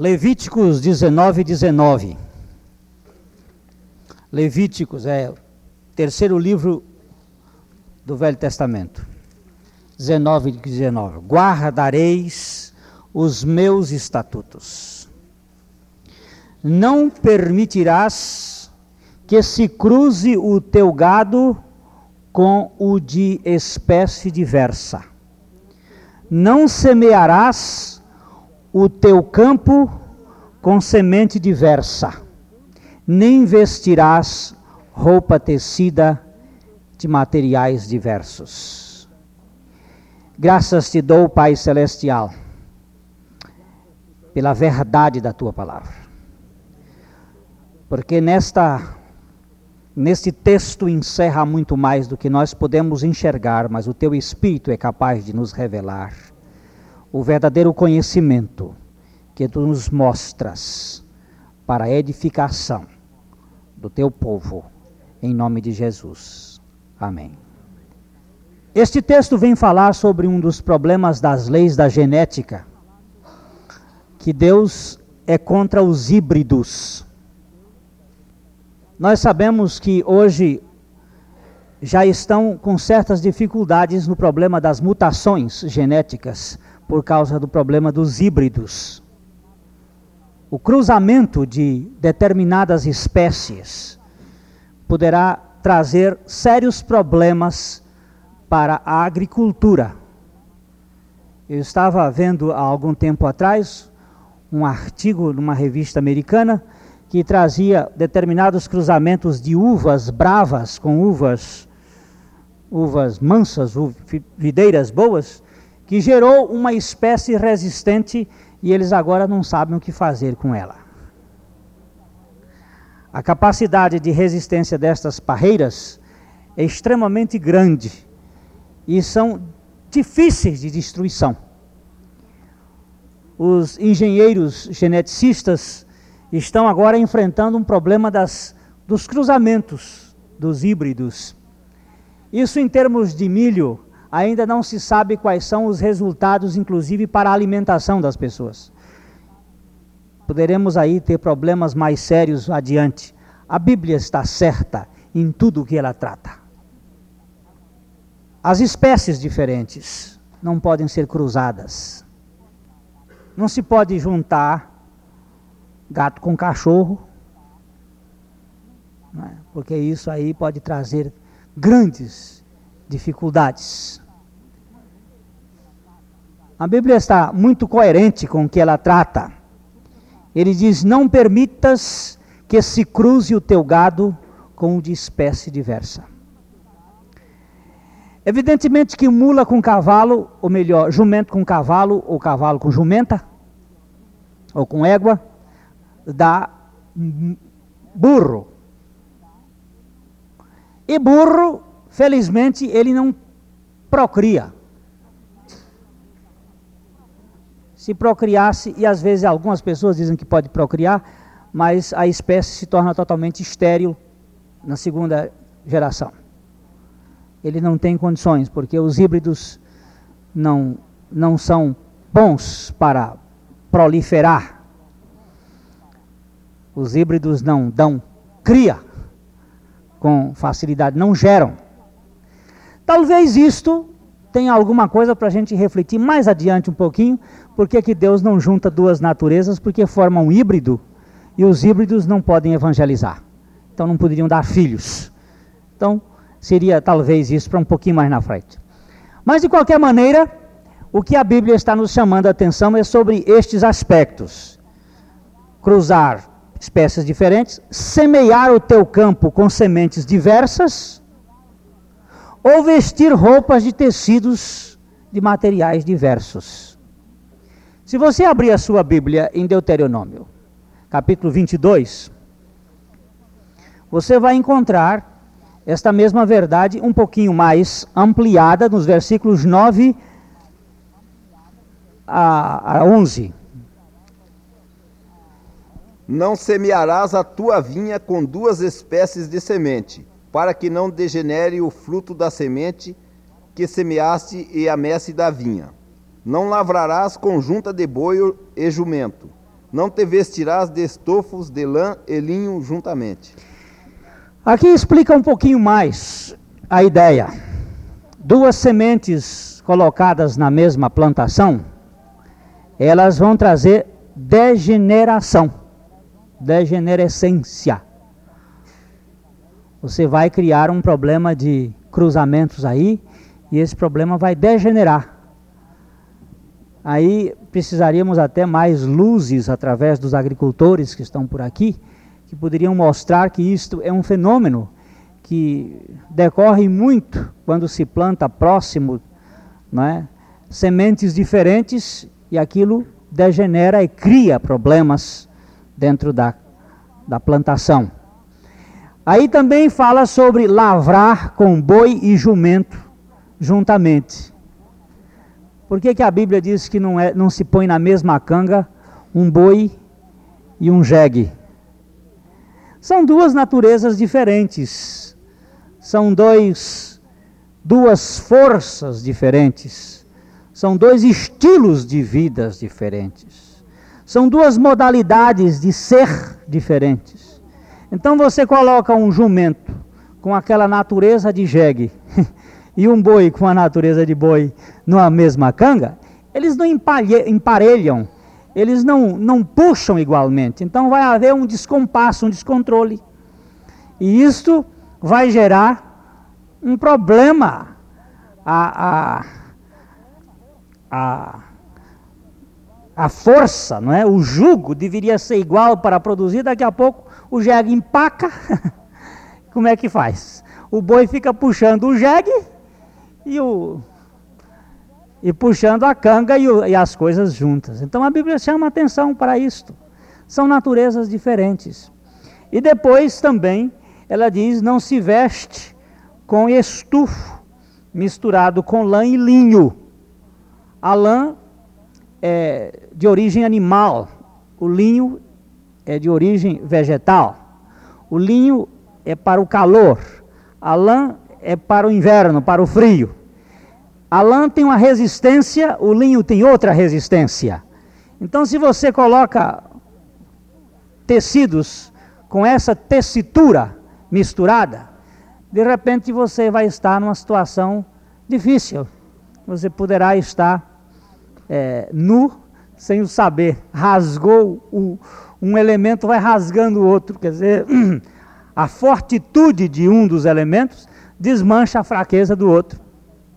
Levíticos 19, 19. Levíticos é o terceiro livro do Velho Testamento. 19, 19. Guardareis os meus estatutos. Não permitirás que se cruze o teu gado com o de espécie diversa. Não semearás o teu campo com semente diversa, nem vestirás roupa tecida de materiais diversos. Graças te dou, Pai Celestial, pela verdade da tua palavra. Porque nesta neste texto encerra muito mais do que nós podemos enxergar, mas o teu espírito é capaz de nos revelar o verdadeiro conhecimento que tu nos mostras para a edificação do teu povo, em nome de Jesus. Amém. Este texto vem falar sobre um dos problemas das leis da genética, que Deus é contra os híbridos. Nós sabemos que hoje já estão com certas dificuldades no problema das mutações genéticas por causa do problema dos híbridos. O cruzamento de determinadas espécies poderá trazer sérios problemas para a agricultura. Eu estava vendo há algum tempo atrás um artigo numa revista americana que trazia determinados cruzamentos de uvas bravas com uvas uvas mansas, videiras boas, que gerou uma espécie resistente e eles agora não sabem o que fazer com ela. A capacidade de resistência destas parreiras é extremamente grande e são difíceis de destruição. Os engenheiros geneticistas estão agora enfrentando um problema das, dos cruzamentos, dos híbridos. Isso em termos de milho ainda não se sabe quais são os resultados, inclusive para a alimentação das pessoas. Poderemos aí ter problemas mais sérios adiante. A Bíblia está certa em tudo o que ela trata. As espécies diferentes não podem ser cruzadas. Não se pode juntar gato com cachorro, é? porque isso aí pode trazer grandes dificuldades. A Bíblia está muito coerente com o que ela trata. Ele diz: Não permitas que se cruze o teu gado com o de espécie diversa. Evidentemente que mula com cavalo, ou melhor, jumento com cavalo, ou cavalo com jumenta, ou com égua, dá burro. E burro, felizmente, ele não procria. Se procriasse, e às vezes algumas pessoas dizem que pode procriar, mas a espécie se torna totalmente estéril na segunda geração. Ele não tem condições, porque os híbridos não, não são bons para proliferar. Os híbridos não dão cria com facilidade, não geram. Talvez isto tenha alguma coisa para a gente refletir mais adiante um pouquinho, por que, que Deus não junta duas naturezas? Porque formam um híbrido e os híbridos não podem evangelizar. Então não poderiam dar filhos. Então seria talvez isso para um pouquinho mais na frente. Mas de qualquer maneira, o que a Bíblia está nos chamando a atenção é sobre estes aspectos: cruzar espécies diferentes, semear o teu campo com sementes diversas, ou vestir roupas de tecidos de materiais diversos. Se você abrir a sua Bíblia em Deuteronômio, capítulo 22, você vai encontrar esta mesma verdade um pouquinho mais ampliada nos versículos 9 a, 11. Não semearás a tua vinha com duas espécies de semente, para que não degenere o fruto da semente que semeaste e a messe da vinha. Não lavrarás conjunta de boi e jumento, Não te vestirás de estofos de lã e linho juntamente. Aqui explica um pouquinho mais a ideia. Duas sementes colocadas na mesma plantação, elas vão trazer degeneração, degenerescência. Você vai criar um problema de cruzamentos aí e esse problema vai degenerar. Aí precisaríamos até mais luzes através dos agricultores que estão por aqui, que poderiam mostrar que isto é um fenômeno que decorre muito quando se planta próximo, é? sementes diferentes e aquilo degenera e cria problemas dentro da, da plantação. Aí também fala sobre lavrar com boi e jumento juntamente. Por que, que a Bíblia diz que não, é, não se põe na mesma canga um boi e um jegue? São duas naturezas diferentes. São dois, duas forças diferentes. São dois estilos de vidas diferentes. São duas modalidades de ser diferentes. Então você coloca um jumento com aquela natureza de jegue e um boi com a natureza de boi numa mesma canga, eles não emparelham, eles não, não puxam igualmente. Então vai haver um descompasso, um descontrole. E isto vai gerar um problema. A, a, a, a força, não é? o jugo deveria ser igual para produzir, daqui a pouco o jegue empaca. Como é que faz? O boi fica puxando o jegue e, o, e puxando a canga e, e as coisas juntas. Então a Bíblia chama atenção para isto. São naturezas diferentes. E depois também ela diz: não se veste com estufo misturado com lã e linho. A lã é de origem animal, o linho é de origem vegetal. O linho é para o calor, a lã é para o inverno, para o frio. A lã tem uma resistência, o linho tem outra resistência. Então, se você coloca tecidos com essa tessitura misturada, de repente você vai estar numa situação difícil. Você poderá estar é, nu sem o saber. Rasgou o, um elemento, vai rasgando o outro. Quer dizer, a fortitude de um dos elementos desmancha a fraqueza do outro.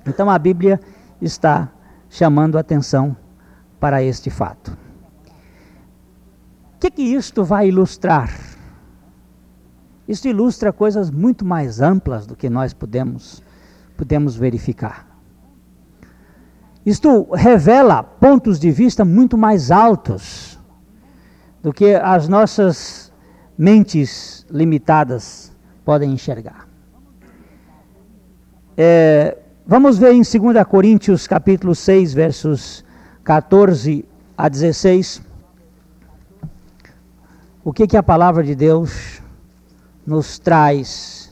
Então a Bíblia está chamando atenção para este fato. O que, que isto vai ilustrar? Isto ilustra coisas muito mais amplas do que nós podemos, podemos verificar. Isto revela pontos de vista muito mais altos do que as nossas mentes limitadas podem enxergar. É, vamos ver em 2 Coríntios capítulo 6, versos 14 a 16, o que, que a palavra de Deus nos traz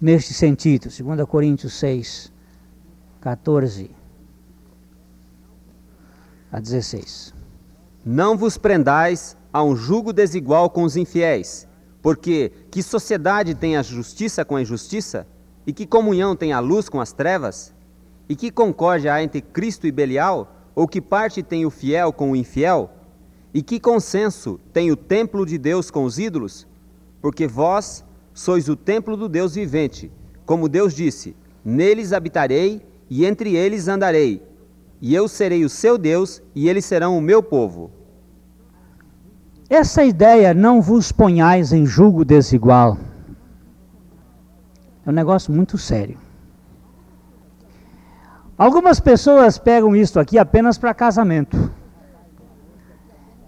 neste sentido. 2 Coríntios 6, 14 a 16. Não vos prendais a um jugo desigual com os infiéis, porque que sociedade tem a justiça com a injustiça? E que comunhão tem a luz com as trevas? E que concórdia há entre Cristo e Belial? Ou que parte tem o fiel com o infiel? E que consenso tem o templo de Deus com os ídolos? Porque vós sois o templo do Deus vivente. Como Deus disse: Neles habitarei e entre eles andarei. E eu serei o seu Deus e eles serão o meu povo. Essa ideia, não vos ponhais em julgo desigual, é um negócio muito sério. Algumas pessoas pegam isso aqui apenas para casamento.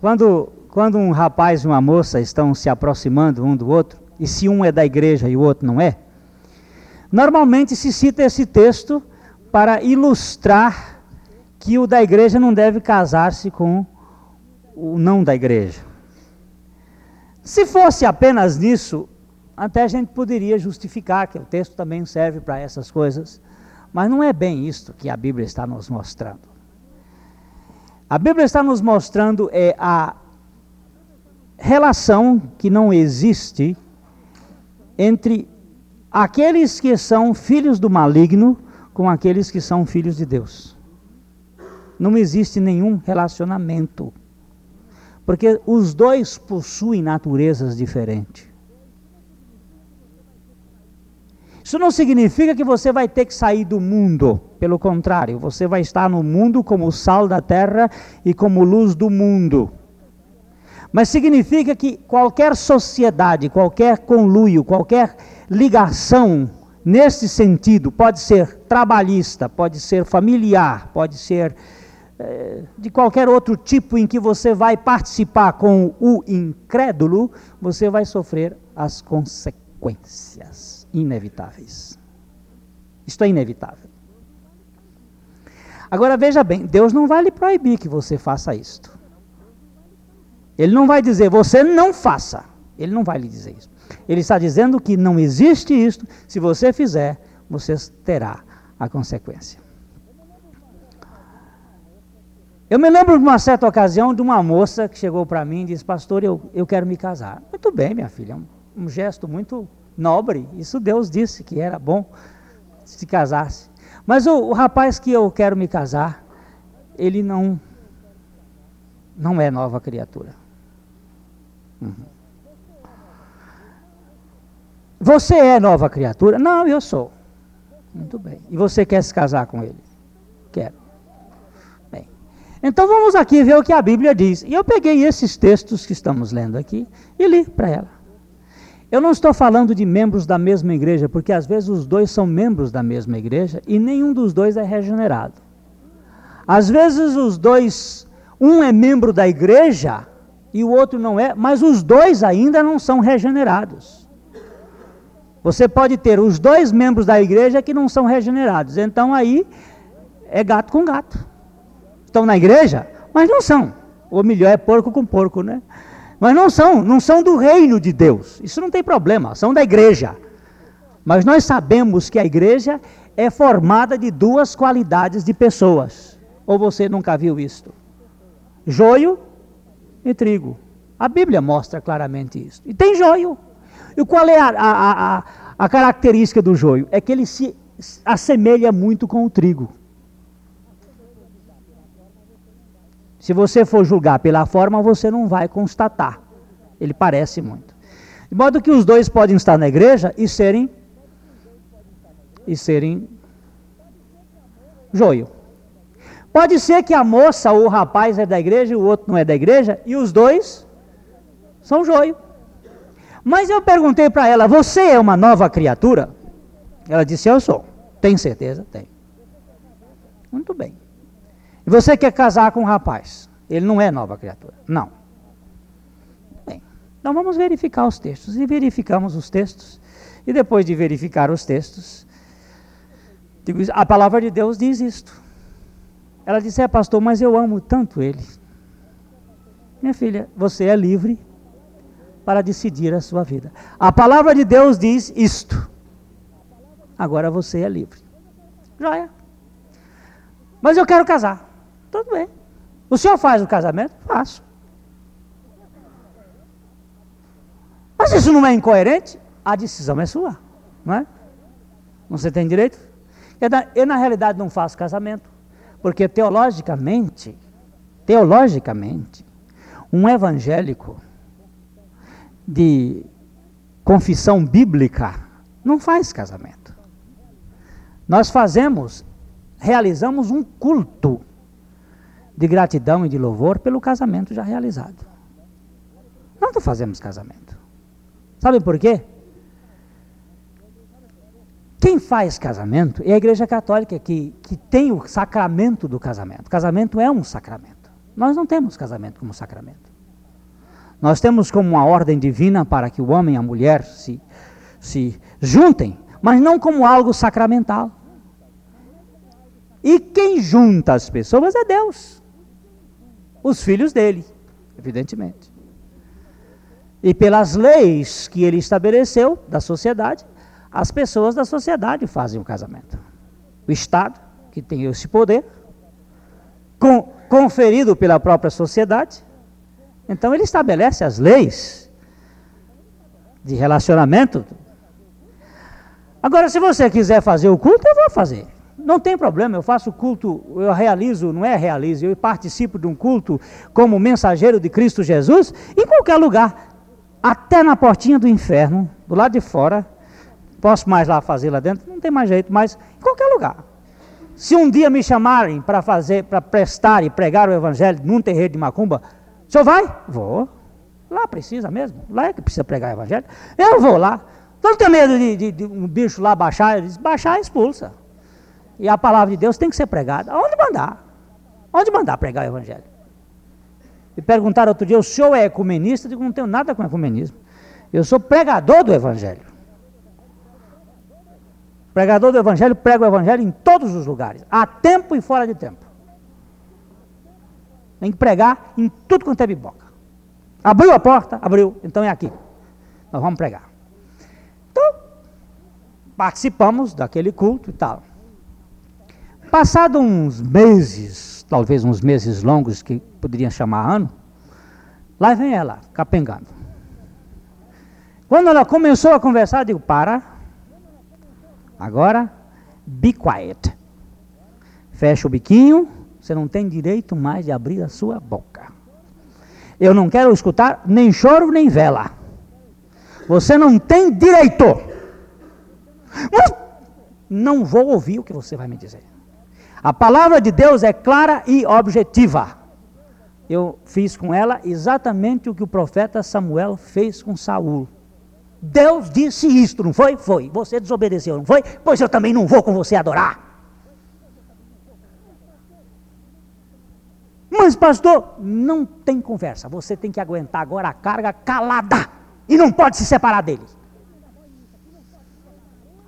Quando, quando um rapaz e uma moça estão se aproximando um do outro, e se um é da igreja e o outro não é, normalmente se cita esse texto para ilustrar que o da igreja não deve casar-se com o não da igreja. Se fosse apenas nisso, até a gente poderia justificar que o texto também serve para essas coisas, mas não é bem isto que a Bíblia está nos mostrando. A Bíblia está nos mostrando é a relação que não existe entre aqueles que são filhos do maligno com aqueles que são filhos de Deus. Não existe nenhum relacionamento. Porque os dois possuem naturezas diferentes. Isso não significa que você vai ter que sair do mundo. Pelo contrário, você vai estar no mundo como sal da terra e como luz do mundo. Mas significa que qualquer sociedade, qualquer conluio, qualquer ligação nesse sentido, pode ser trabalhista, pode ser familiar, pode ser eh, de qualquer outro tipo em que você vai participar com o incrédulo, você vai sofrer as consequências inevitáveis. Isto é inevitável. Agora veja bem, Deus não vai lhe proibir que você faça isto. Ele não vai dizer, você não faça. Ele não vai lhe dizer isso. Ele está dizendo que não existe isto, se você fizer, você terá a consequência. Eu me lembro de uma certa ocasião de uma moça que chegou para mim e disse: Pastor, eu, eu quero me casar. Muito bem, minha filha, é um, um gesto muito nobre. Isso Deus disse que era bom se casasse. Mas o, o rapaz que eu quero me casar, ele não, não é nova criatura. Uhum. Você é nova criatura? Não, eu sou. Muito bem. E você quer se casar com ele? Quero. Bem. Então vamos aqui ver o que a Bíblia diz. E eu peguei esses textos que estamos lendo aqui e li para ela. Eu não estou falando de membros da mesma igreja, porque às vezes os dois são membros da mesma igreja e nenhum dos dois é regenerado. Às vezes os dois, um é membro da igreja e o outro não é, mas os dois ainda não são regenerados. Você pode ter os dois membros da igreja que não são regenerados. Então aí é gato com gato. Estão na igreja, mas não são. Ou melhor, é porco com porco, né? Mas não são, não são do reino de Deus. Isso não tem problema, são da igreja. Mas nós sabemos que a igreja é formada de duas qualidades de pessoas. Ou você nunca viu isto? Joio e trigo. A Bíblia mostra claramente isso. E tem joio. E qual é a, a, a, a característica do joio? É que ele se assemelha muito com o trigo. Se você for julgar pela forma, você não vai constatar. Ele parece muito. De modo que os dois podem estar na igreja e serem e serem joio. Pode ser que a moça ou o rapaz é da igreja e o outro não é da igreja, e os dois são joio. Mas eu perguntei para ela: Você é uma nova criatura? Ela disse: Eu sou. Tem certeza? Tem. Muito bem. E você quer casar com um rapaz? Ele não é nova criatura. Não. Bem, então vamos verificar os textos. E verificamos os textos. E depois de verificar os textos, a palavra de Deus diz isto. Ela disse: É, pastor, mas eu amo tanto ele. Minha filha, você é livre para decidir a sua vida. A palavra de Deus diz isto. Agora você é livre. Joia. Mas eu quero casar. Tudo bem. O senhor faz o casamento? Faço. Mas isso não é incoerente? A decisão é sua, não é? Você tem direito? Eu, na realidade, não faço casamento, porque teologicamente, teologicamente, um evangélico de confissão bíblica não faz casamento. Nós fazemos, realizamos um culto de gratidão e de louvor pelo casamento já realizado. Nós não fazemos casamento. Sabe por quê? Quem faz casamento é a Igreja Católica que, que tem o sacramento do casamento. Casamento é um sacramento. Nós não temos casamento como sacramento. Nós temos como uma ordem divina para que o homem e a mulher se, se juntem, mas não como algo sacramental. E quem junta as pessoas é Deus. Os filhos dele, evidentemente. E pelas leis que ele estabeleceu da sociedade, as pessoas da sociedade fazem o casamento. O Estado, que tem esse poder, com, conferido pela própria sociedade, Então ele estabelece as leis de relacionamento. Agora, se você quiser fazer o culto, eu vou fazer. Não tem problema, eu faço culto, eu realizo, não é realizo, eu participo de um culto como mensageiro de Cristo Jesus em qualquer lugar, até na portinha do inferno, do lado de fora. Posso mais lá fazer lá dentro? Não tem mais jeito, mas em qualquer lugar. Se um dia me chamarem para fazer, para prestar e pregar o evangelho num terreiro de macumba, o senhor vai? Vou. Lá precisa mesmo, lá é que precisa pregar o evangelho. Eu vou lá. Não tem medo de, de, de um bicho lá baixar, ele diz, baixar expulsa. E a palavra de Deus tem que ser pregada. Onde mandar? Onde mandar pregar o evangelho? E perguntaram outro dia, o senhor é ecumenista? Eu digo, não tenho nada com ecumenismo. Eu sou pregador do evangelho. Pregador do evangelho, prega o evangelho em todos os lugares, a tempo e fora de tempo. Tem que pregar em tudo quanto é biboca. Abriu a porta? Abriu, então é aqui. Nós vamos pregar. Então, participamos daquele culto e tal. Passado uns meses, talvez uns meses longos, que poderiam chamar ano, lá vem ela, capengando. Quando ela começou a conversar, eu digo, para. Agora, be quiet. Fecha o biquinho, você não tem direito mais de abrir a sua boca. Eu não quero escutar nem choro nem vela. Você não tem direito. Não vou ouvir o que você vai me dizer. A palavra de Deus é clara e objetiva. Eu fiz com ela exatamente o que o profeta Samuel fez com Saul. Deus disse isto, não foi? Foi. Você desobedeceu, não foi? Pois eu também não vou com você adorar. Mas, pastor, não tem conversa. Você tem que aguentar agora a carga calada. E não pode se separar dele.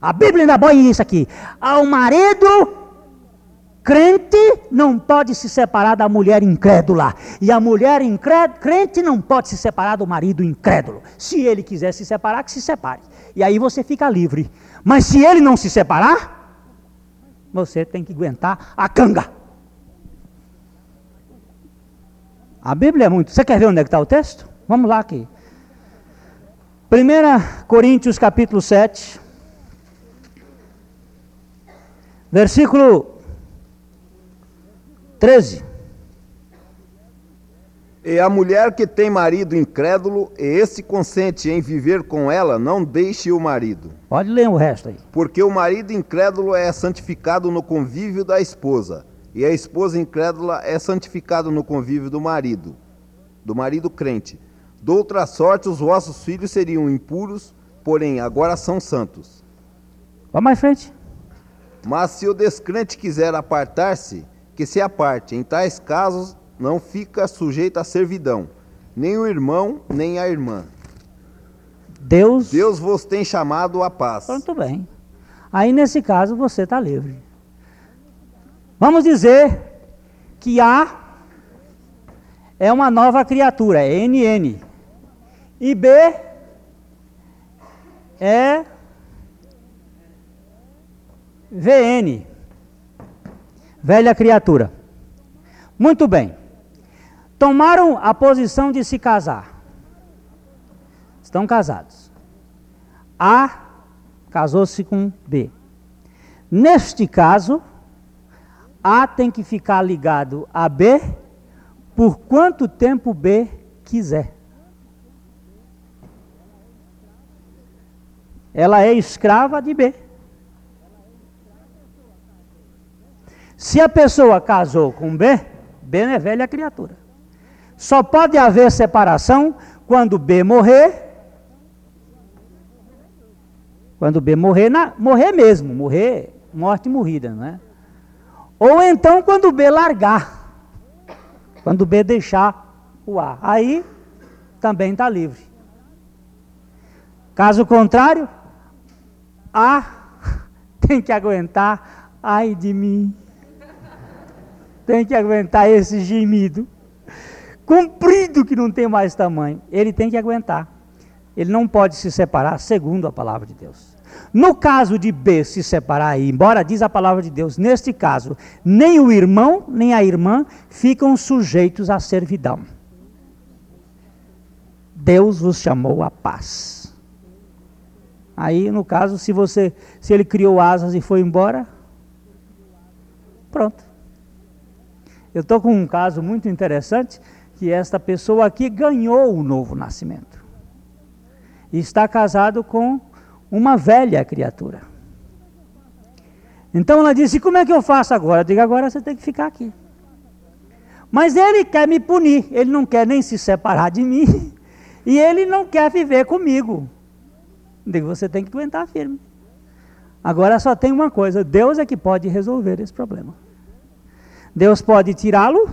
A Bíblia ainda põe isso aqui. Ao marido Crente não pode se separar da mulher incrédula. E a mulher crente não pode se separar do marido incrédulo. Se ele quiser se separar, que se separe. E aí você fica livre. Mas se ele não se separar, você tem que aguentar a canga. A Bíblia é muito. Você quer ver onde é que está o texto? Vamos lá aqui. 1 Coríntios capítulo 7. Versículo 13. E a mulher que tem marido incrédulo, e esse consente em viver com ela, não deixe o marido. Pode ler o resto aí. Porque o marido incrédulo é santificado no convívio da esposa, e a esposa incrédula é santificada no convívio do marido, do marido crente. De outra sorte, os vossos filhos seriam impuros, porém agora são santos. Vamos mais frente. Mas se o descrente quiser apartar-se, que se aparte. Em tais casos, não fica sujeito à servidão, nem o irmão, nem a irmã. Deus. Deus vos tem chamado à paz. Muito bem. Aí, nesse caso, você está livre. Vamos dizer que A é uma nova criatura, é NN. E B é VN velha criatura. Muito bem. Tomaram a posição de se casar. Estão casados. A casou-se com B. Neste caso, A tem que ficar ligado a B por quanto tempo B quiser. Ela é escrava de B. Se a pessoa casou com B, B é velha criatura. Só pode haver separação quando B morrer. Quando B morrer, na, morrer mesmo, morrer, morte morrida, não é? Ou então quando B largar. Quando B deixar o A. Aí também está livre. Caso contrário, A tem que aguentar, ai de mim tem que aguentar esse gemido comprido que não tem mais tamanho. Ele tem que aguentar. Ele não pode se separar segundo a palavra de Deus. No caso de B se separar, embora diz a palavra de Deus, neste caso, nem o irmão nem a irmã ficam sujeitos à servidão. Deus vos chamou à paz. Aí, no caso, se você, se ele criou asas e foi embora, pronto. Eu estou com um caso muito interessante que esta pessoa aqui ganhou o novo nascimento. E está casado com uma velha criatura. Então ela disse: Como é que eu faço agora? Eu digo: Agora você tem que ficar aqui. Mas ele quer me punir, ele não quer nem se separar de mim, e ele não quer viver comigo. Eu digo: Você tem que aguentar firme. Agora só tem uma coisa: Deus é que pode resolver esse problema. Deus pode tirá-lo,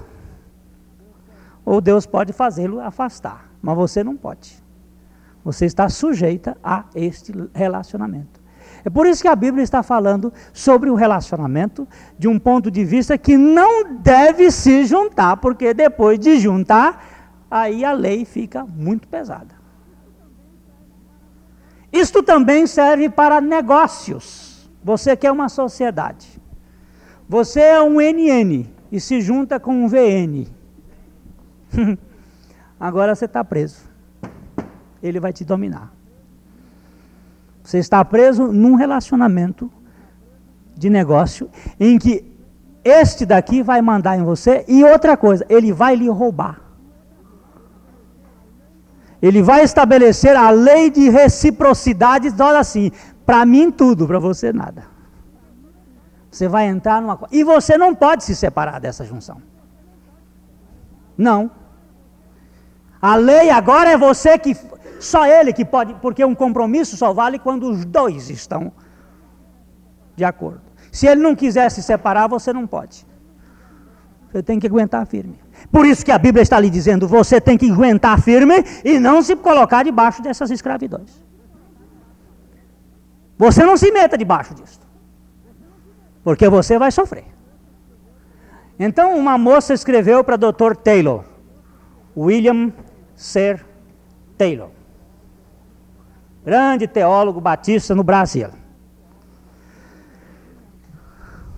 ou Deus pode fazê-lo afastar, mas você não pode. Você está sujeita a este relacionamento. É por isso que a Bíblia está falando sobre o relacionamento de um ponto de vista que não deve se juntar, porque depois de juntar, aí a lei fica muito pesada. Isto também serve para negócios. Você quer uma sociedade. Você é um NN e se junta com um VN. Agora você está preso. Ele vai te dominar. Você está preso num relacionamento de negócio em que este daqui vai mandar em você e outra coisa, ele vai lhe roubar. Ele vai estabelecer a lei de reciprocidade, olha assim, para mim tudo, para você nada. Você vai entrar numa. E você não pode se separar dessa junção. Não. A lei agora é você que. Só ele que pode. Porque um compromisso só vale quando os dois estão de acordo. Se ele não quiser se separar, você não pode. Você tem que aguentar firme. Por isso que a Bíblia está lhe dizendo: você tem que aguentar firme e não se colocar debaixo dessas escravidões. Você não se meta debaixo disso porque você vai sofrer. Então, uma moça escreveu para Dr. Taylor, William Ser Taylor, grande teólogo batista no Brasil.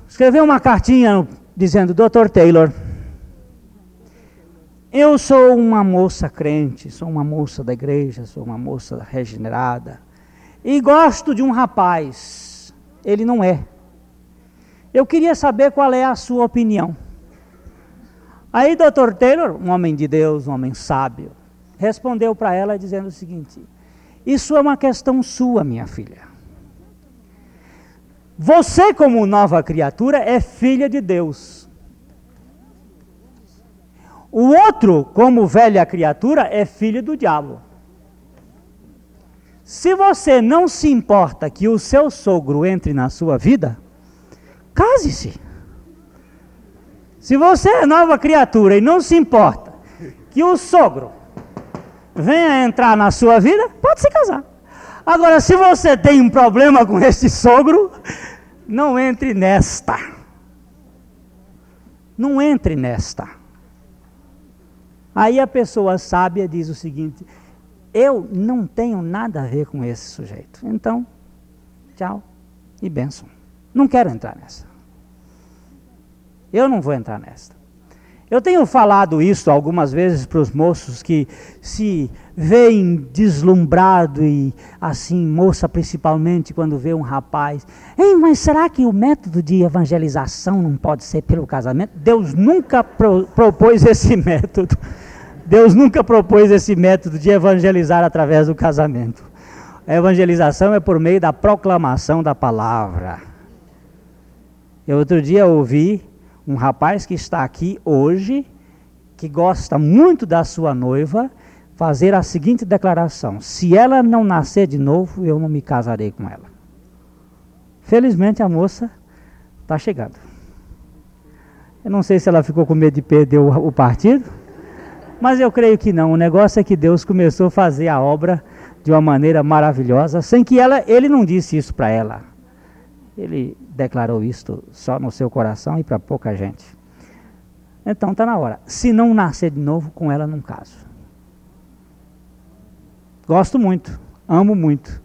Escreveu uma cartinha dizendo: Dr. Taylor, eu sou uma moça crente, sou uma moça da igreja, sou uma moça regenerada, e gosto de um rapaz. Ele não é. Eu queria saber qual é a sua opinião. Aí, Dr. Taylor, um homem de Deus, um homem sábio, respondeu para ela dizendo o seguinte: Isso é uma questão sua, minha filha. Você, como nova criatura, é filha de Deus. O outro, como velha criatura, é filho do diabo. Se você não se importa que o seu sogro entre na sua vida, Case-se. Se você é nova criatura e não se importa que o sogro venha entrar na sua vida, pode se casar. Agora, se você tem um problema com esse sogro, não entre nesta. Não entre nesta. Aí a pessoa sábia diz o seguinte: eu não tenho nada a ver com esse sujeito. Então, tchau e benção. Não quero entrar nessa. Eu não vou entrar nessa. Eu tenho falado isso algumas vezes para os moços que se veem deslumbrado e assim, moça principalmente quando vê um rapaz. Ei, mas será que o método de evangelização não pode ser pelo casamento? Deus nunca pro, propôs esse método. Deus nunca propôs esse método de evangelizar através do casamento. A evangelização é por meio da proclamação da palavra. Eu outro dia ouvi um rapaz que está aqui hoje, que gosta muito da sua noiva, fazer a seguinte declaração: se ela não nascer de novo, eu não me casarei com ela. Felizmente a moça está chegando. Eu não sei se ela ficou com medo de perder o, o partido, mas eu creio que não. O negócio é que Deus começou a fazer a obra de uma maneira maravilhosa, sem que ela, ele não disse isso para ela. Ele declarou isto só no seu coração e para pouca gente. Então está na hora. Se não nascer de novo, com ela não caso. Gosto muito, amo muito.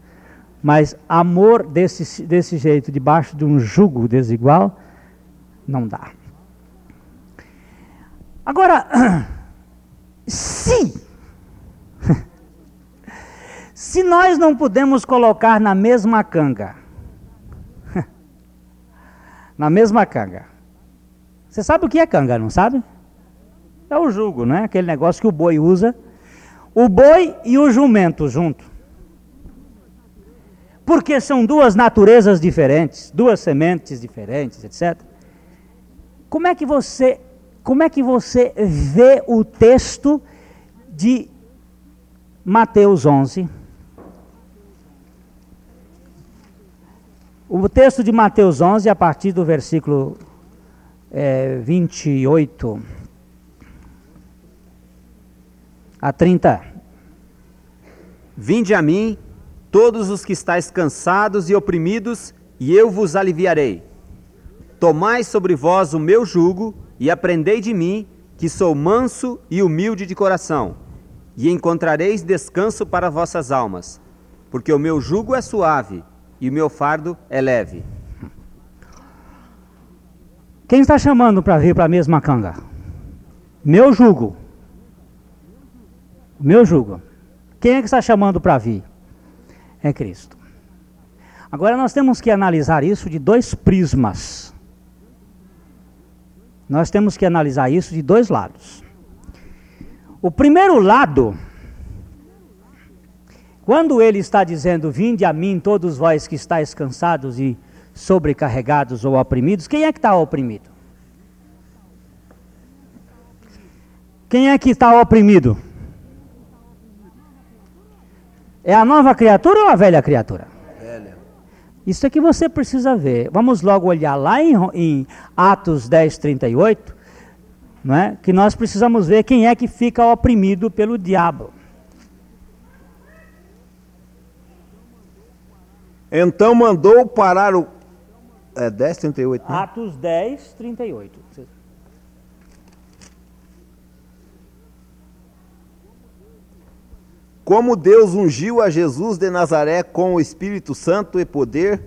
Mas amor desse, desse jeito, debaixo de um jugo desigual, não dá. Agora, se, Se nós não podemos colocar na mesma canga, na mesma canga, você sabe o que é canga, não sabe? É o jugo, né? Aquele negócio que o boi usa. O boi e o jumento junto. Porque são duas naturezas diferentes, duas sementes diferentes, etc. Como é que você, como é que você vê o texto de Mateus 11? O texto de Mateus 11, a partir do versículo é, 28 a 30. Vinde a mim, todos os que estáis cansados e oprimidos, e eu vos aliviarei. Tomai sobre vós o meu jugo e aprendei de mim, que sou manso e humilde de coração, e encontrareis descanso para vossas almas, porque o meu jugo é suave e o meu fardo é leve. Quem está chamando para vir para a mesma canga? Meu jugo. Meu jugo. Quem é que está chamando para vir? É Cristo. Agora nós temos que analisar isso de dois prismas. Nós temos que analisar isso de dois lados. O primeiro lado quando ele está dizendo: Vinde a mim, todos vós que estáis cansados e sobrecarregados ou oprimidos, quem é que está oprimido? Quem é que está oprimido? É a nova criatura ou a velha criatura? Velha. Isso é que você precisa ver. Vamos logo olhar lá em, em Atos 10, 38, não é? que nós precisamos ver quem é que fica oprimido pelo diabo. Então mandou parar o. É 10, 38. Né? Atos 10, 38. Como Deus ungiu a Jesus de Nazaré com o Espírito Santo e poder,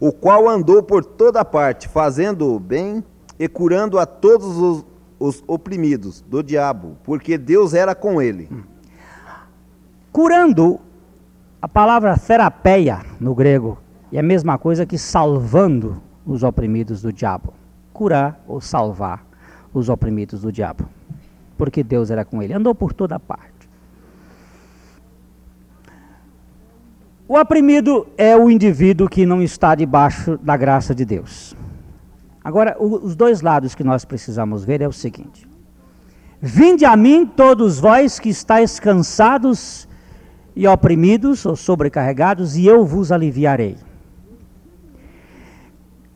o qual andou por toda parte, fazendo o bem e curando a todos os, os oprimidos do diabo, porque Deus era com ele. Curando a palavra terapeia no grego é a mesma coisa que salvando os oprimidos do diabo. Curar ou salvar os oprimidos do diabo. Porque Deus era com ele. Andou por toda parte. O oprimido é o indivíduo que não está debaixo da graça de Deus. Agora, os dois lados que nós precisamos ver é o seguinte: Vinde a mim, todos vós que estáis cansados e oprimidos ou sobrecarregados, e eu vos aliviarei.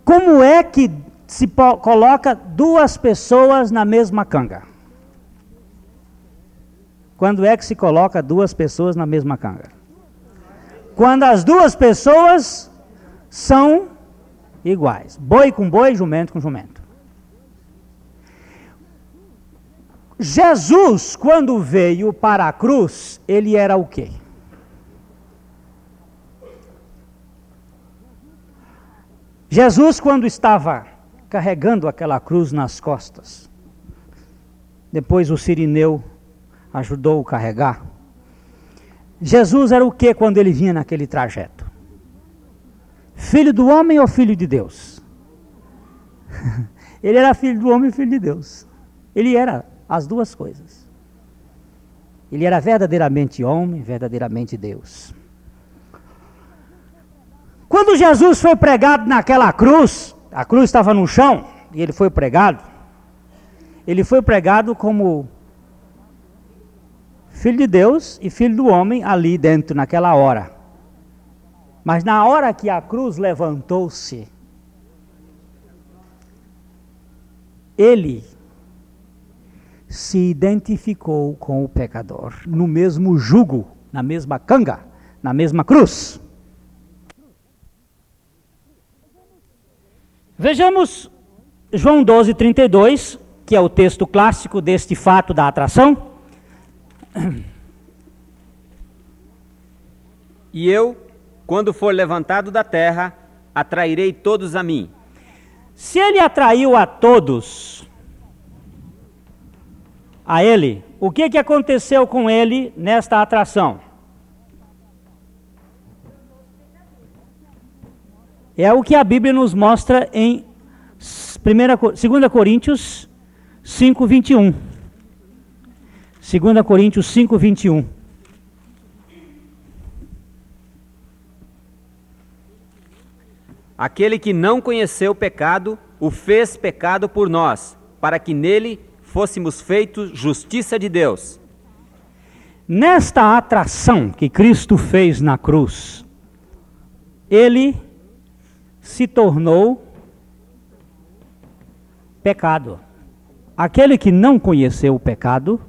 Como é que se coloca duas pessoas na mesma canga? Quando é que se coloca duas pessoas na mesma canga? Quando as duas pessoas são iguais. Boi com boi, jumento com jumento. Jesus, quando veio para a cruz, ele era o quê? Jesus, quando estava carregando aquela cruz nas costas, depois o sirineu ajudou a carregar. Jesus era o que quando ele vinha naquele trajeto? Filho do homem ou filho de Deus? ele era filho do homem e filho de Deus. Ele era as duas coisas. Ele era verdadeiramente homem, verdadeiramente Deus. Quando Jesus foi pregado naquela cruz, a cruz estava no chão e ele foi pregado. Ele foi pregado como filho de Deus e filho do homem ali dentro naquela hora. Mas na hora que a cruz levantou-se, ele se identificou com o pecador no mesmo jugo, na mesma canga, na mesma cruz. Vejamos João 12, 32, que é o texto clássico deste fato da atração. E eu, quando for levantado da terra, atrairei todos a mim. Se ele atraiu a todos, a ele, o que, que aconteceu com ele nesta atração? É o que a Bíblia nos mostra em 2 Coríntios 5, 21. 2 Coríntios 5, 21. Aquele que não conheceu o pecado, o fez pecado por nós, para que nele fôssemos feitos justiça de Deus. Nesta atração que Cristo fez na cruz, ele se tornou pecado. Aquele que não conheceu o pecado,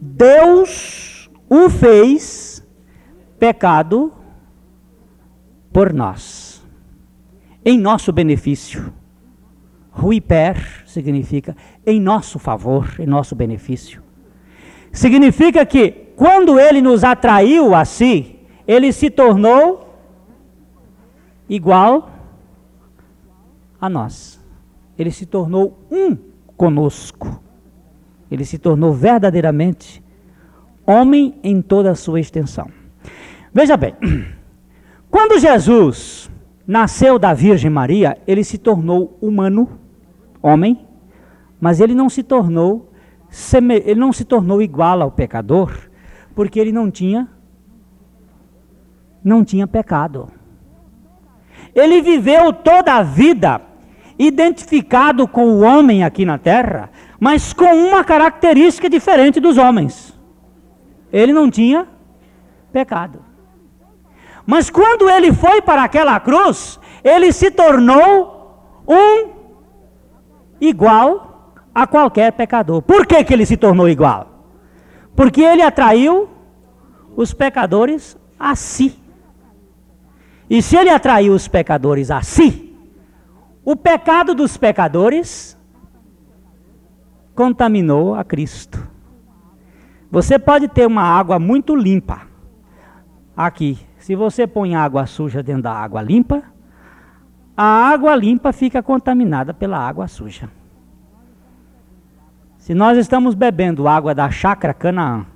Deus o fez pecado por nós em nosso benefício. Ruiper significa em nosso favor, em nosso benefício. Significa que quando ele nos atraiu a si, ele se tornou igual a nós. Ele se tornou um conosco. Ele se tornou verdadeiramente homem em toda a sua extensão. Veja bem, quando Jesus nasceu da Virgem Maria, ele se tornou humano, homem, mas ele não se tornou ele não se tornou igual ao pecador, porque ele não tinha não tinha pecado. Ele viveu toda a vida identificado com o homem aqui na terra, mas com uma característica diferente dos homens. Ele não tinha pecado. Mas quando ele foi para aquela cruz, ele se tornou um igual a qualquer pecador. Por que, que ele se tornou igual? Porque ele atraiu os pecadores a si. E se ele atraiu os pecadores a si, o pecado dos pecadores contaminou a Cristo. Você pode ter uma água muito limpa aqui, se você põe água suja dentro da água limpa, a água limpa fica contaminada pela água suja. Se nós estamos bebendo água da chácara Canaã,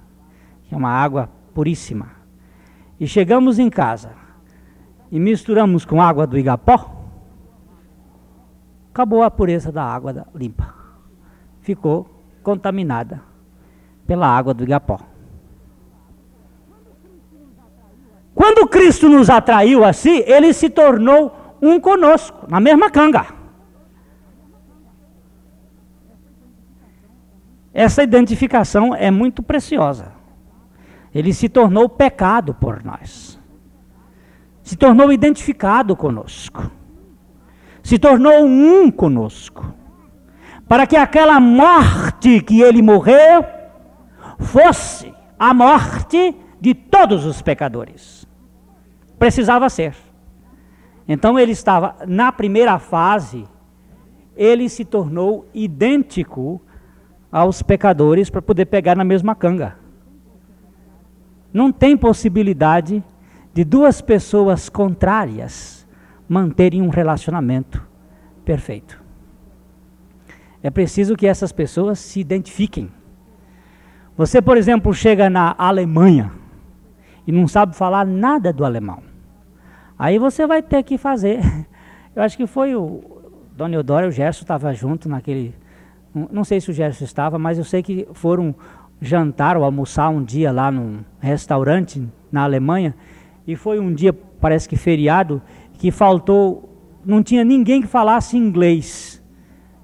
que é uma água puríssima, e chegamos em casa e misturamos com água do Igapó, acabou a pureza da água limpa. Ficou contaminada pela água do Igapó. Quando Cristo nos atraiu assim, ele se tornou um conosco, na mesma canga. Essa identificação é muito preciosa. Ele se tornou pecado por nós. Se tornou identificado conosco. Se tornou um conosco. Para que aquela morte que ele morreu fosse a morte de todos os pecadores. Precisava ser. Então ele estava na primeira fase, ele se tornou idêntico aos pecadores para poder pegar na mesma canga. Não tem possibilidade de duas pessoas contrárias manterem um relacionamento perfeito. É preciso que essas pessoas se identifiquem. Você, por exemplo, chega na Alemanha e não sabe falar nada do alemão. Aí você vai ter que fazer. Eu acho que foi o Dona Eudora e o Gerson estavam junto naquele. Não sei se o Gerson estava, mas eu sei que foram jantar ou almoçar um dia lá num restaurante na Alemanha. E foi um dia, parece que feriado, que faltou. Não tinha ninguém que falasse inglês.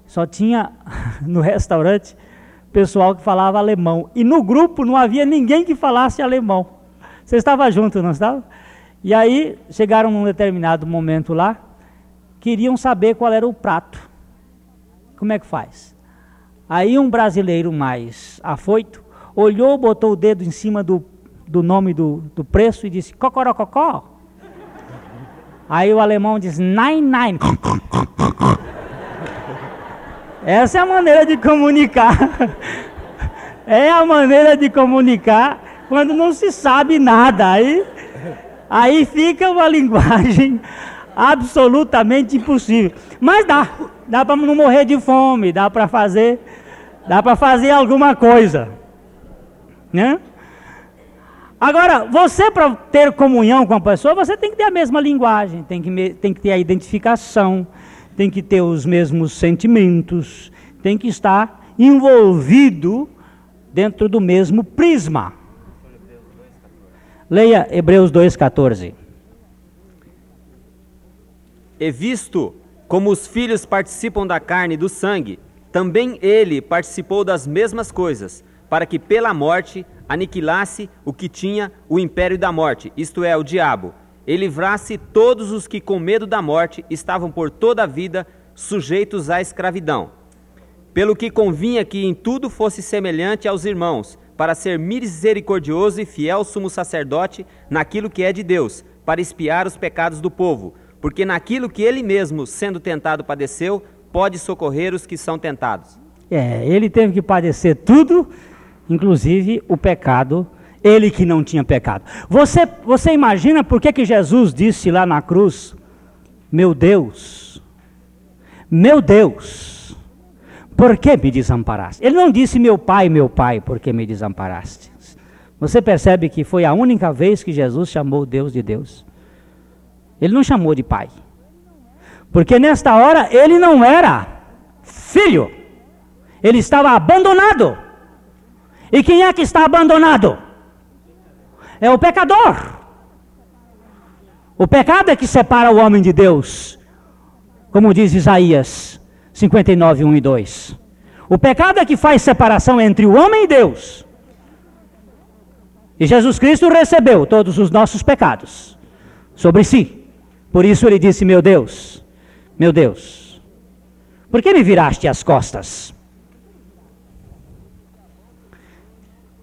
Só tinha no restaurante pessoal que falava alemão. E no grupo não havia ninguém que falasse alemão. Você estava junto, não estava? E aí chegaram num determinado momento lá, queriam saber qual era o prato. Como é que faz? Aí um brasileiro mais afoito olhou, botou o dedo em cima do, do nome do, do preço e disse cocorococó. Aí o alemão diz nine nine. Essa é a maneira de comunicar. É a maneira de comunicar quando não se sabe nada. Aí Aí fica uma linguagem absolutamente impossível. Mas dá, dá para não morrer de fome, dá para fazer, dá para fazer alguma coisa, né? Agora, você para ter comunhão com a pessoa, você tem que ter a mesma linguagem, tem que, tem que ter a identificação, tem que ter os mesmos sentimentos, tem que estar envolvido dentro do mesmo prisma. Leia Hebreus 2,14. E visto como os filhos participam da carne e do sangue, também ele participou das mesmas coisas, para que pela morte aniquilasse o que tinha o império da morte, isto é, o diabo, e livrasse todos os que com medo da morte estavam por toda a vida sujeitos à escravidão. Pelo que convinha que em tudo fosse semelhante aos irmãos, para ser misericordioso e fiel sumo sacerdote naquilo que é de Deus, para espiar os pecados do povo, porque naquilo que ele mesmo, sendo tentado, padeceu, pode socorrer os que são tentados. É, ele teve que padecer tudo, inclusive o pecado, ele que não tinha pecado. Você, você imagina por que, que Jesus disse lá na cruz: Meu Deus, meu Deus, por que me desamparaste? Ele não disse, Meu Pai, meu Pai, por que me desamparaste? Você percebe que foi a única vez que Jesus chamou Deus de Deus. Ele não chamou de pai. Porque nesta hora ele não era filho. Ele estava abandonado. E quem é que está abandonado? É o pecador. O pecado é que separa o homem de Deus. Como diz Isaías 59, 1 e 2. O pecado é que faz separação entre o homem e Deus. E Jesus Cristo recebeu todos os nossos pecados sobre si. Por isso ele disse: Meu Deus, meu Deus, por que me viraste as costas?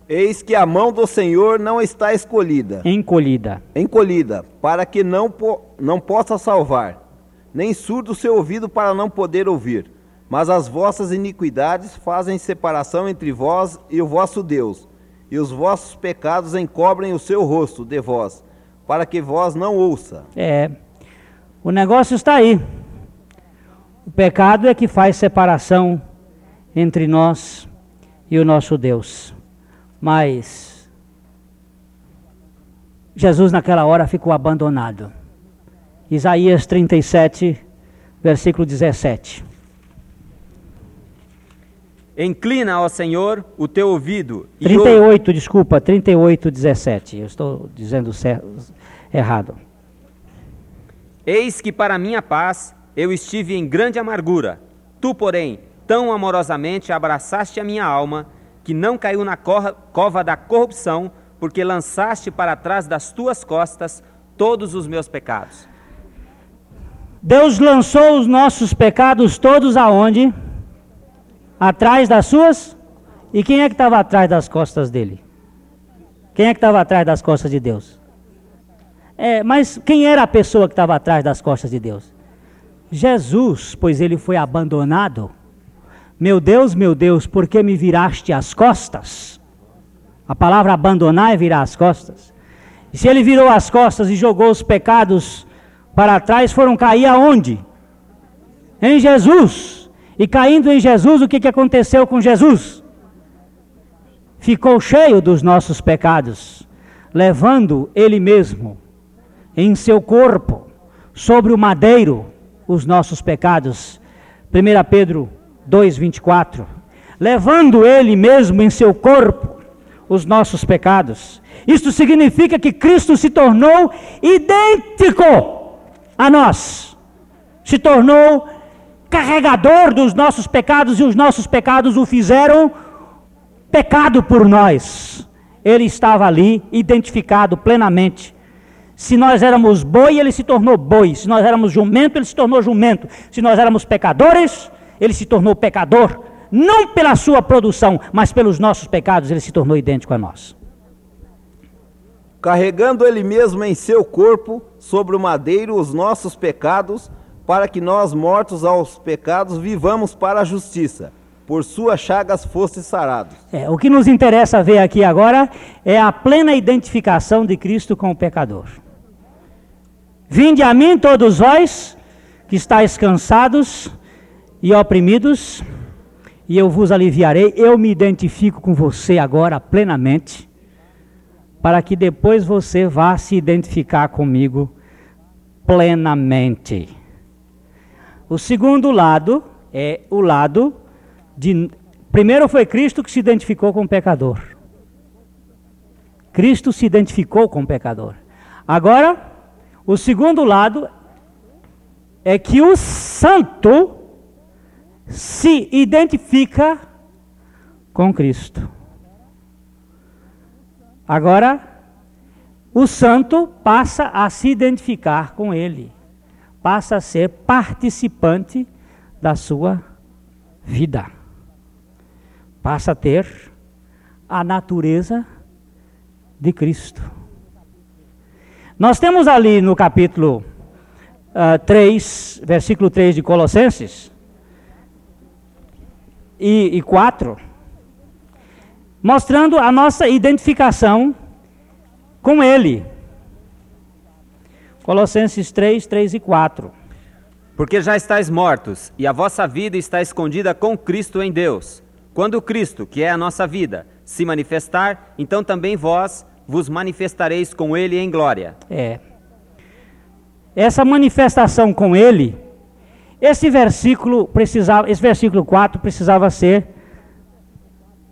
Eis que a mão do Senhor não está escolhida, encolhida, encolhida, para que não, po não possa salvar, nem surdo seu ouvido para não poder ouvir. Mas as vossas iniquidades fazem separação entre vós e o vosso Deus, e os vossos pecados encobrem o seu rosto de vós, para que vós não ouça. É, o negócio está aí. O pecado é que faz separação entre nós e o nosso Deus. Mas Jesus naquela hora ficou abandonado. Isaías 37, versículo 17. Inclina ao Senhor o teu ouvido. 38, desculpa, 38, 17. Eu estou dizendo certo, errado. Eis que para minha paz eu estive em grande amargura. Tu, porém, tão amorosamente abraçaste a minha alma, que não caiu na cova da corrupção, porque lançaste para trás das tuas costas todos os meus pecados. Deus lançou os nossos pecados todos aonde? Atrás das suas? E quem é que estava atrás das costas dele? Quem é que estava atrás das costas de Deus? É, mas quem era a pessoa que estava atrás das costas de Deus? Jesus, pois ele foi abandonado. Meu Deus, meu Deus, por que me viraste as costas? A palavra abandonar é virar as costas. E se ele virou as costas e jogou os pecados para trás, foram cair aonde? Em Jesus. E caindo em Jesus, o que, que aconteceu com Jesus? Ficou cheio dos nossos pecados, levando ele mesmo em seu corpo, sobre o madeiro, os nossos pecados. 1 Pedro 2,24. Levando ele mesmo em seu corpo os nossos pecados. Isto significa que Cristo se tornou idêntico a nós. Se tornou carregador dos nossos pecados e os nossos pecados o fizeram pecado por nós. Ele estava ali identificado plenamente se nós éramos boi, ele se tornou boi. Se nós éramos jumento, ele se tornou jumento. Se nós éramos pecadores, ele se tornou pecador. Não pela sua produção, mas pelos nossos pecados, ele se tornou idêntico a nós. Carregando ele mesmo em seu corpo, sobre o madeiro, os nossos pecados, para que nós, mortos aos pecados, vivamos para a justiça. Por suas chagas fosse sarados. É, o que nos interessa ver aqui agora é a plena identificação de Cristo com o pecador. Vinde a mim todos vós que estáis cansados e oprimidos, e eu vos aliviarei. Eu me identifico com você agora plenamente. para que depois você vá se identificar comigo plenamente. O segundo lado é o lado de. Primeiro foi Cristo que se identificou com o pecador. Cristo se identificou com o pecador. Agora, o segundo lado é que o santo se identifica com Cristo. Agora, o santo passa a se identificar com ele, passa a ser participante da sua vida, passa a ter a natureza de Cristo. Nós temos ali no capítulo uh, ah, 3, versículo 3 de Colossenses e, e 4 mostrando a nossa identificação com Ele. Colossenses 3, 3 e 4. Porque já estáis mortos, e a vossa vida está escondida com Cristo em Deus. Quando Cristo, que é a nossa vida, se manifestar, então também vós vos manifestareis com Ele em glória. É. Essa manifestação com Ele, esse versículo precisava, esse versículo 4 precisava ser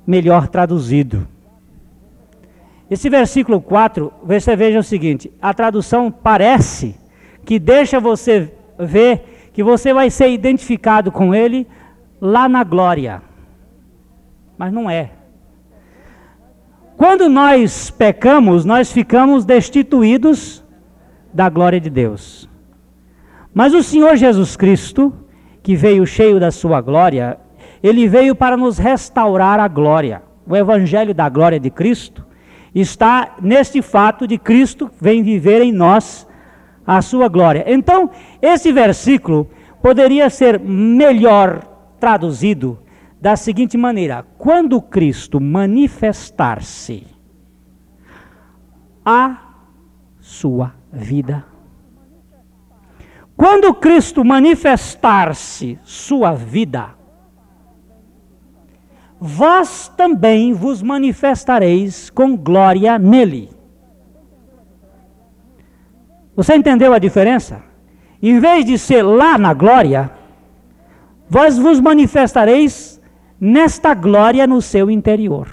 melhor traduzido. Esse versículo 4, você veja o seguinte: a tradução parece que deixa você ver que você vai ser identificado com ele lá na glória. Mas não é. Quando nós pecamos, nós ficamos destituídos da glória de Deus. Mas o Senhor Jesus Cristo, que veio cheio da sua glória, ele veio para nos restaurar a glória. O evangelho da glória de Cristo está neste fato de Cristo vem viver em nós a sua glória. Então, esse versículo poderia ser melhor traduzido da seguinte maneira: quando Cristo manifestar-se a sua vida. Quando Cristo manifestar-se sua vida, vós também vos manifestareis com glória nele. Você entendeu a diferença? Em vez de ser lá na glória, vós vos manifestareis nesta glória no seu interior.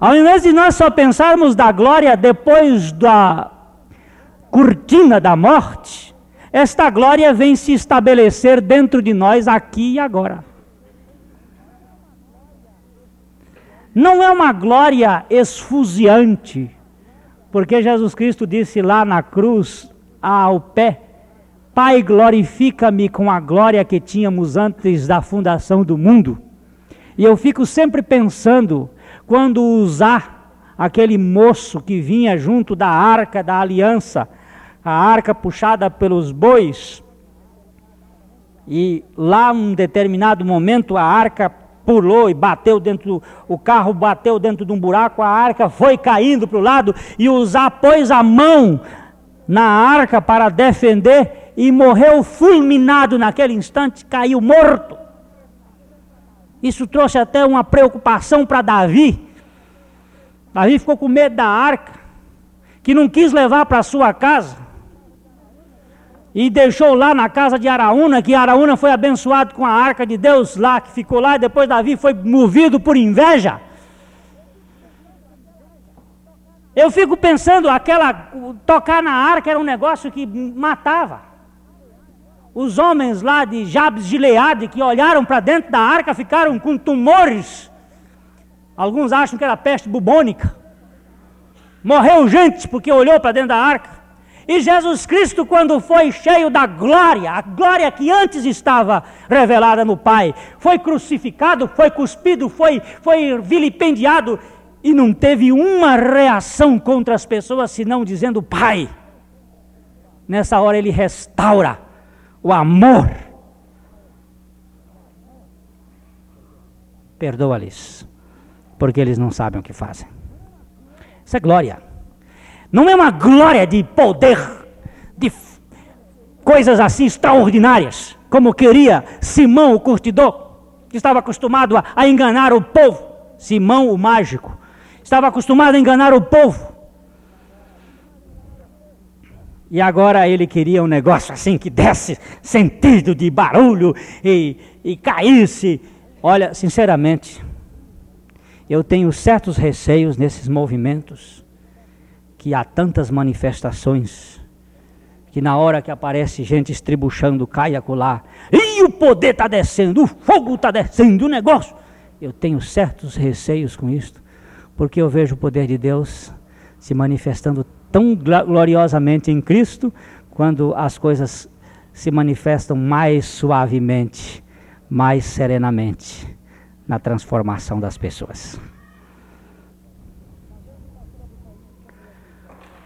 Ao invés de nós só pensarmos da glória depois da cortina da morte, esta glória vem se estabelecer dentro de nós aqui e agora. Não é uma glória esfuziante, porque Jesus Cristo disse lá na cruz, ao pé, Pai, glorifica-me com a glória que tínhamos antes da fundação do mundo. E eu fico sempre pensando, quando usar aquele moço que vinha junto da arca da aliança, a arca puxada pelos bois, e lá um determinado momento a arca pulou e bateu dentro, do, o carro bateu dentro de um buraco, a arca foi caindo para o lado e Uzá pôs a mão na arca para defender e morreu fulminado naquele instante, caiu morto. Isso trouxe até uma preocupação para Davi. Davi ficou com medo da arca, que não quis levar para sua casa e deixou lá na casa de Araúna, que Araúna foi abençoado com a arca de Deus lá, que ficou lá, e depois Davi foi movido por inveja. Eu fico pensando, aquela tocar na arca era um negócio que matava. Os homens lá de Jabes de Leade que olharam para dentro da arca ficaram com tumores. Alguns acham que era peste bubônica. Morreu gente porque olhou para dentro da arca. E Jesus Cristo, quando foi cheio da glória, a glória que antes estava revelada no Pai, foi crucificado, foi cuspido, foi, foi vilipendiado e não teve uma reação contra as pessoas, senão dizendo: Pai. Nessa hora ele restaura o amor. Perdoa-lhes, porque eles não sabem o que fazem. Isso é glória. Não é uma glória de poder, de coisas assim extraordinárias, como queria Simão o curtidor, que estava acostumado a, a enganar o povo. Simão o mágico, estava acostumado a enganar o povo. E agora ele queria um negócio assim que desse sentido de barulho e, e caísse. Olha, sinceramente, eu tenho certos receios nesses movimentos, que há tantas manifestações, que na hora que aparece gente estribuchando, cai acolá, e o poder está descendo, o fogo está descendo, o negócio. Eu tenho certos receios com isto, porque eu vejo o poder de Deus se manifestando tão gloriosamente em Cristo, quando as coisas se manifestam mais suavemente, mais serenamente na transformação das pessoas.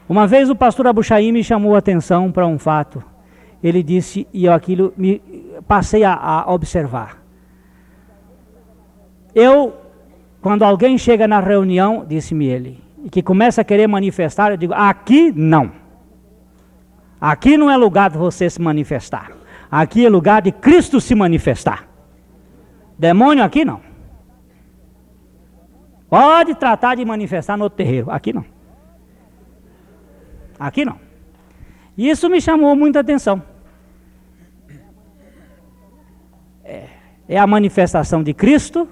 Uma vez o pastor Abuchaim me chamou a atenção para um fato. Ele disse, e eu aquilo me passei a, a observar. Eu, quando alguém chega na reunião, disse-me ele, e que começa a querer manifestar, eu digo: aqui não. Aqui não é lugar de você se manifestar. Aqui é lugar de Cristo se manifestar. Demônio aqui não. Pode tratar de manifestar no outro terreiro. Aqui não. Aqui não. Isso me chamou muita atenção. É, é a manifestação de Cristo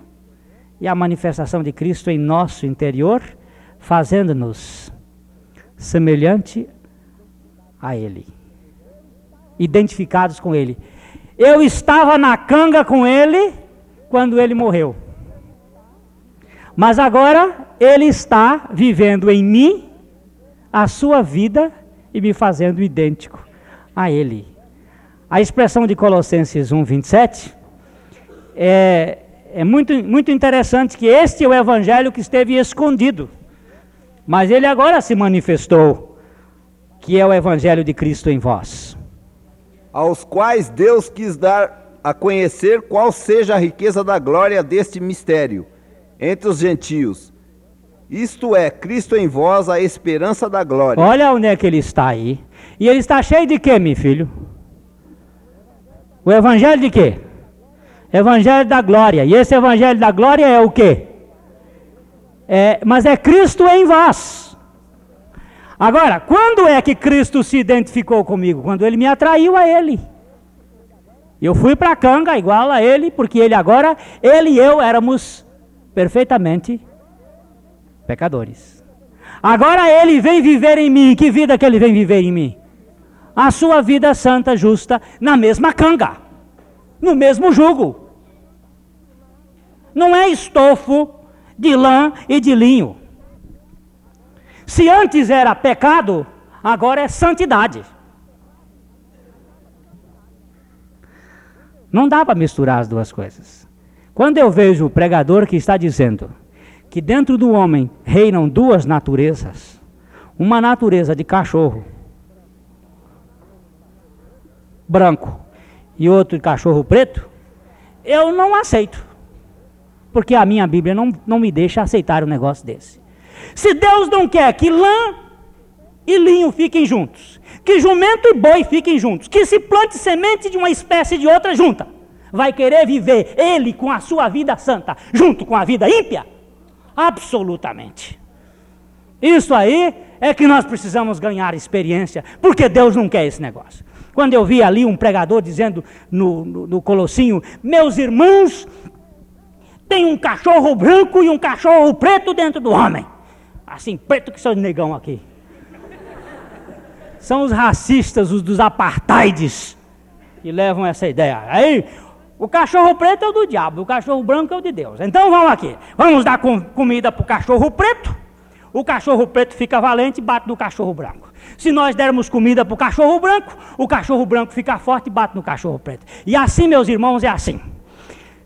e a manifestação de Cristo em nosso interior fazendo-nos semelhante a Ele, identificados com Ele. Eu estava na canga com Ele quando Ele morreu, mas agora Ele está vivendo em mim a sua vida e me fazendo idêntico a Ele. A expressão de Colossenses 1, 27 é, é muito, muito interessante que este é o evangelho que esteve escondido mas ele agora se manifestou, que é o Evangelho de Cristo em vós. Aos quais Deus quis dar a conhecer qual seja a riqueza da glória deste mistério entre os gentios. Isto é, Cristo em vós, a esperança da glória. Olha onde é que ele está aí. E ele está cheio de quê, meu filho? O evangelho de quê? Evangelho da glória. E esse evangelho da glória é o quê? É, mas é Cristo em vós. Agora, quando é que Cristo se identificou comigo? Quando ele me atraiu a ele. Eu fui para a canga igual a ele, porque ele agora, ele e eu éramos perfeitamente pecadores. Agora ele vem viver em mim. Que vida que ele vem viver em mim? A sua vida santa, justa, na mesma canga, no mesmo jugo. Não é estofo, de lã e de linho. Se antes era pecado, agora é santidade. Não dá para misturar as duas coisas. Quando eu vejo o pregador que está dizendo que dentro do homem reinam duas naturezas, uma natureza de cachorro branco e outro de cachorro preto, eu não aceito porque a minha Bíblia não, não me deixa aceitar um negócio desse. Se Deus não quer que lã e linho fiquem juntos, que jumento e boi fiquem juntos, que se plante semente de uma espécie de outra junta, vai querer viver ele com a sua vida santa, junto com a vida ímpia? Absolutamente. Isso aí é que nós precisamos ganhar experiência, porque Deus não quer esse negócio. Quando eu vi ali um pregador dizendo no, no, no Colossinho, meus irmãos, tem um cachorro branco e um cachorro preto dentro do homem. Assim, preto que são negão aqui. São os racistas, os dos apartheids, que levam essa ideia. Aí, o cachorro preto é o do diabo, o cachorro branco é o de Deus. Então vamos aqui. Vamos dar com, comida para o cachorro preto. O cachorro preto fica valente e bate no cachorro branco. Se nós dermos comida para o cachorro branco, o cachorro branco fica forte e bate no cachorro preto. E assim, meus irmãos, é assim.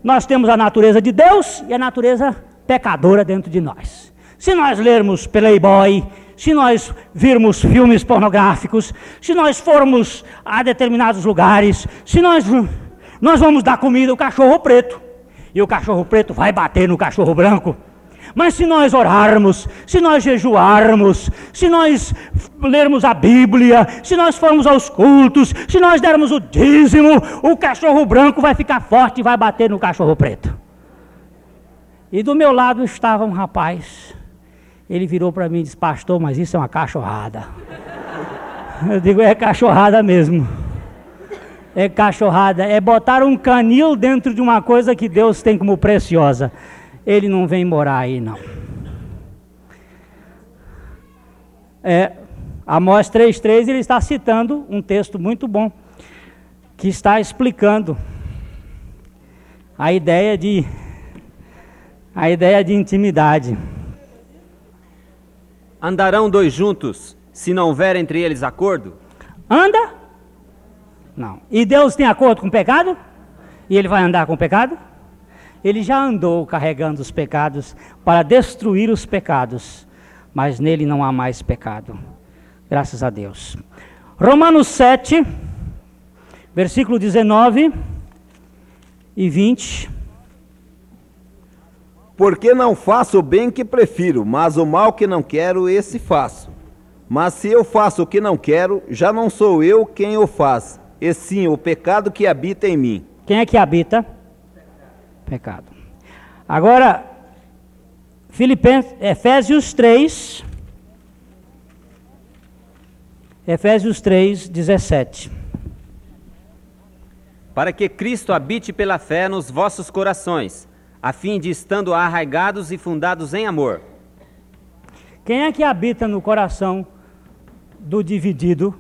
Nós temos a natureza de Deus e a natureza pecadora dentro de nós. Se nós lermos Playboy, se nós virmos filmes pornográficos, se nós formos a determinados lugares, se nós, nós vamos dar comida ao cachorro preto, e o cachorro preto vai bater no cachorro branco, mas se nós orarmos, se nós jejuarmos, se nós lermos a Bíblia, se nós formos aos cultos, se nós dermos o dízimo, o cachorro branco vai ficar forte e vai bater no cachorro preto. E do meu lado estava um rapaz. Ele virou para mim e disse: Pastor, mas isso é uma cachorrada. Eu digo: É cachorrada mesmo. É cachorrada. É botar um canil dentro de uma coisa que Deus tem como preciosa. Ele não vem morar aí, não. É, Amós 3,3 ele está citando um texto muito bom, que está explicando a ideia de a ideia de intimidade. Andarão dois juntos se não houver entre eles acordo? Anda? Não. E Deus tem acordo com o pecado? E ele vai andar com o pecado? Ele já andou carregando os pecados para destruir os pecados, mas nele não há mais pecado. Graças a Deus. Romanos 7, versículo 19 e 20. Porque não faço o bem que prefiro, mas o mal que não quero, esse faço. Mas se eu faço o que não quero, já não sou eu quem o faz, e sim o pecado que habita em mim. Quem é que habita? Pecado. Agora, Filipenses, Efésios 3. Efésios 3, 17. Para que Cristo habite pela fé nos vossos corações a fim de estando arraigados e fundados em amor. Quem é que habita no coração do dividido?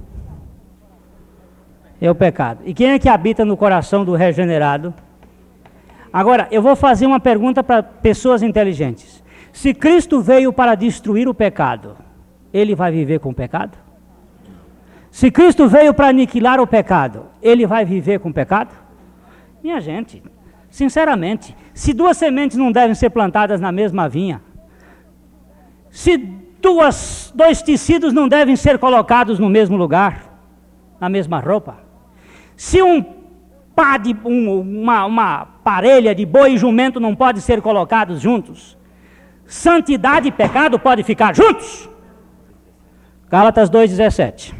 É o pecado. E quem é que habita no coração do regenerado? Agora, eu vou fazer uma pergunta para pessoas inteligentes. Se Cristo veio para destruir o pecado, ele vai viver com o pecado? Se Cristo veio para aniquilar o pecado, ele vai viver com o pecado? Minha gente, Sinceramente, se duas sementes não devem ser plantadas na mesma vinha, se duas, dois tecidos não devem ser colocados no mesmo lugar, na mesma roupa, se um pá de um, uma, uma parelha de boi e jumento não pode ser colocados juntos, santidade e pecado podem ficar juntos. Gálatas 2,17.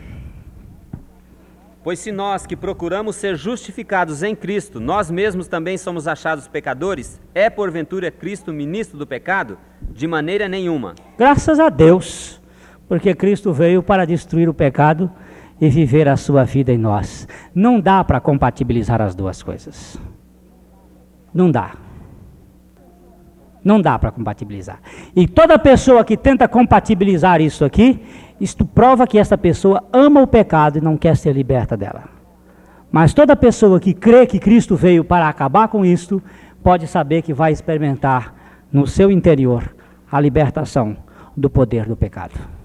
Pois se nós que procuramos ser justificados em Cristo, nós mesmos também somos achados pecadores, é porventura Cristo ministro do pecado? De maneira nenhuma. Graças a Deus, porque Cristo veio para destruir o pecado e viver a sua vida em nós. Não dá para compatibilizar as duas coisas. Não dá. Não dá para compatibilizar. E toda pessoa que tenta compatibilizar isso aqui, isto prova que essa pessoa ama o pecado e não quer ser liberta dela. Mas toda pessoa que crê que Cristo veio para acabar com isto, pode saber que vai experimentar no seu interior a libertação do poder do pecado.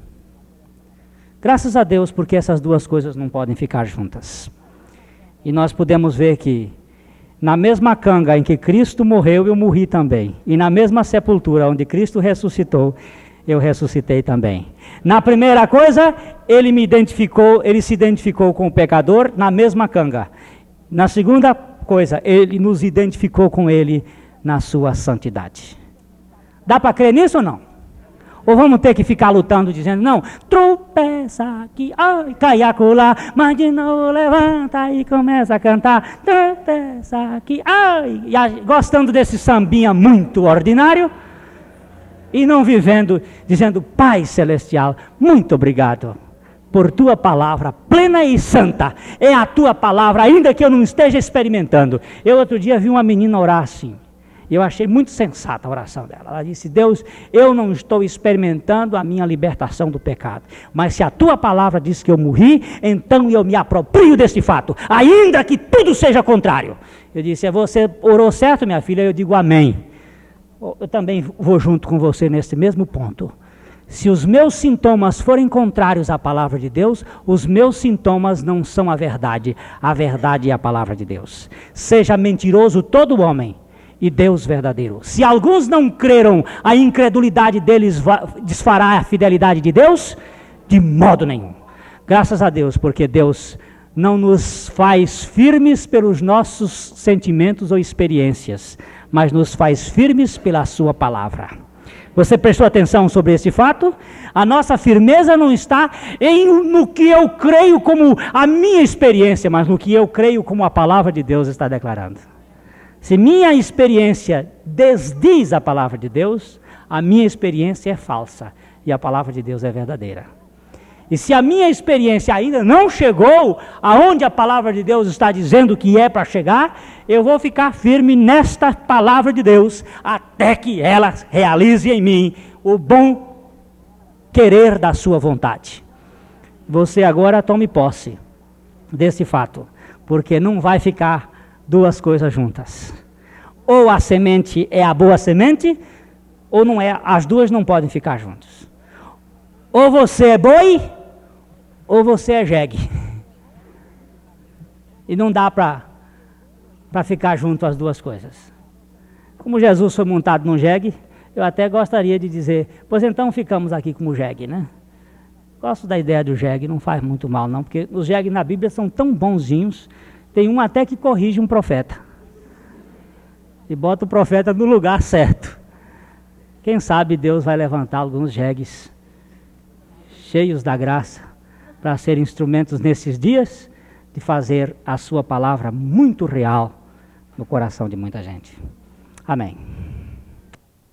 Graças a Deus, porque essas duas coisas não podem ficar juntas. E nós podemos ver que na mesma canga em que Cristo morreu, eu morri também. E na mesma sepultura onde Cristo ressuscitou, eu ressuscitei também. Na primeira coisa, ele me identificou, ele se identificou com o pecador na mesma canga. Na segunda coisa, ele nos identificou com ele na sua santidade. Dá para crer nisso ou não? Ou vamos ter que ficar lutando dizendo, não, tropeça aqui, ai, cai acolá, mas de novo levanta e começa a cantar, tropeça aqui, ai, e, gostando desse sambinha muito ordinário? e não vivendo dizendo: Pai Celestial, muito obrigado por tua palavra plena e santa. É a tua palavra, ainda que eu não esteja experimentando. Eu outro dia vi uma menina orar assim. E eu achei muito sensata a oração dela. Ela disse: Deus, eu não estou experimentando a minha libertação do pecado. Mas se a tua palavra diz que eu morri, então eu me aproprio desse fato, ainda que tudo seja contrário. Eu disse: é, Você orou certo, minha filha? Eu digo amém eu também vou junto com você nesse mesmo ponto. Se os meus sintomas forem contrários à palavra de Deus, os meus sintomas não são a verdade. A verdade é a palavra de Deus. Seja mentiroso todo homem e Deus verdadeiro. Se alguns não creram, a incredulidade deles desfará a fidelidade de Deus? De modo nenhum. Graças a Deus, porque Deus não nos faz firmes pelos nossos sentimentos ou experiências, mas nos faz firmes pela Sua palavra. Você prestou atenção sobre esse fato? A nossa firmeza não está em no que eu creio como a minha experiência, mas no que eu creio como a palavra de Deus está declarando. Se minha experiência desdiz a palavra de Deus, a minha experiência é falsa e a palavra de Deus é verdadeira. E se a minha experiência ainda não chegou aonde a palavra de Deus está dizendo que é para chegar, eu vou ficar firme nesta palavra de Deus até que ela realize em mim o bom querer da sua vontade. Você agora tome posse desse fato, porque não vai ficar duas coisas juntas. Ou a semente é a boa semente, ou não é, as duas não podem ficar juntas. Ou você é boi, ou você é jegue. E não dá para ficar junto as duas coisas. Como Jesus foi montado num jegue, eu até gostaria de dizer, pois então ficamos aqui como jegue, né? Gosto da ideia do jegue, não faz muito mal não, porque os jegues na Bíblia são tão bonzinhos, tem um até que corrige um profeta. E bota o profeta no lugar certo. Quem sabe Deus vai levantar alguns jegues cheios da graça para ser instrumentos nesses dias de fazer a sua palavra muito real no coração de muita gente. Amém.